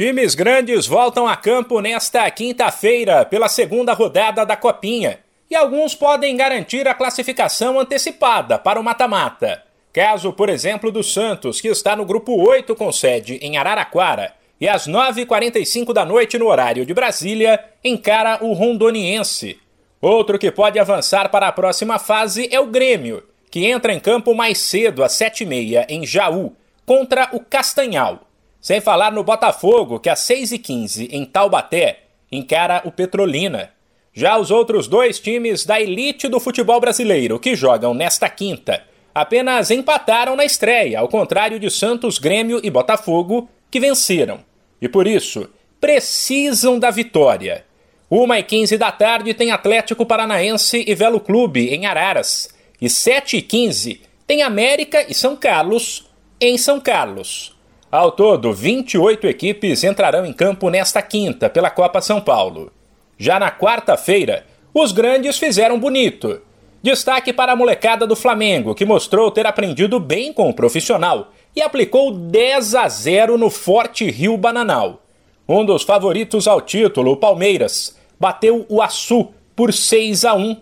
Times grandes voltam a campo nesta quinta-feira pela segunda rodada da Copinha e alguns podem garantir a classificação antecipada para o mata-mata. Caso, por exemplo, do Santos, que está no grupo 8 com sede em Araraquara e às 9h45 da noite no horário de Brasília, encara o Rondoniense. Outro que pode avançar para a próxima fase é o Grêmio, que entra em campo mais cedo às 7h30 em Jaú, contra o Castanhal. Sem falar no Botafogo, que às 6h15 em Taubaté encara o Petrolina. Já os outros dois times da elite do futebol brasileiro que jogam nesta quinta apenas empataram na estreia, ao contrário de Santos, Grêmio e Botafogo, que venceram. E por isso, precisam da vitória. Uma e 15 da tarde tem Atlético Paranaense e Velo Clube em Araras. E 7 e 15 tem América e São Carlos em São Carlos. Ao todo, 28 equipes entrarão em campo nesta quinta pela Copa São Paulo. Já na quarta-feira, os grandes fizeram bonito. Destaque para a molecada do Flamengo, que mostrou ter aprendido bem com o profissional e aplicou 10 a 0 no Forte Rio Bananal. Um dos favoritos ao título, o Palmeiras, bateu o Açu por 6 a 1.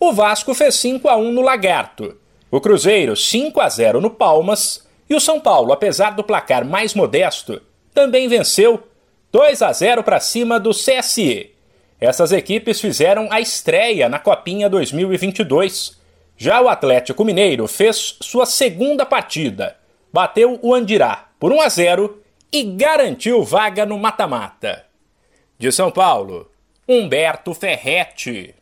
O Vasco fez 5 a 1 no Lagarto. O Cruzeiro 5 a 0 no Palmas e o São Paulo, apesar do placar mais modesto, também venceu 2 a 0 para cima do CSE. Essas equipes fizeram a estreia na Copinha 2022. Já o Atlético Mineiro fez sua segunda partida, bateu o Andirá por 1 a 0 e garantiu vaga no mata-mata. De São Paulo, Humberto Ferretti.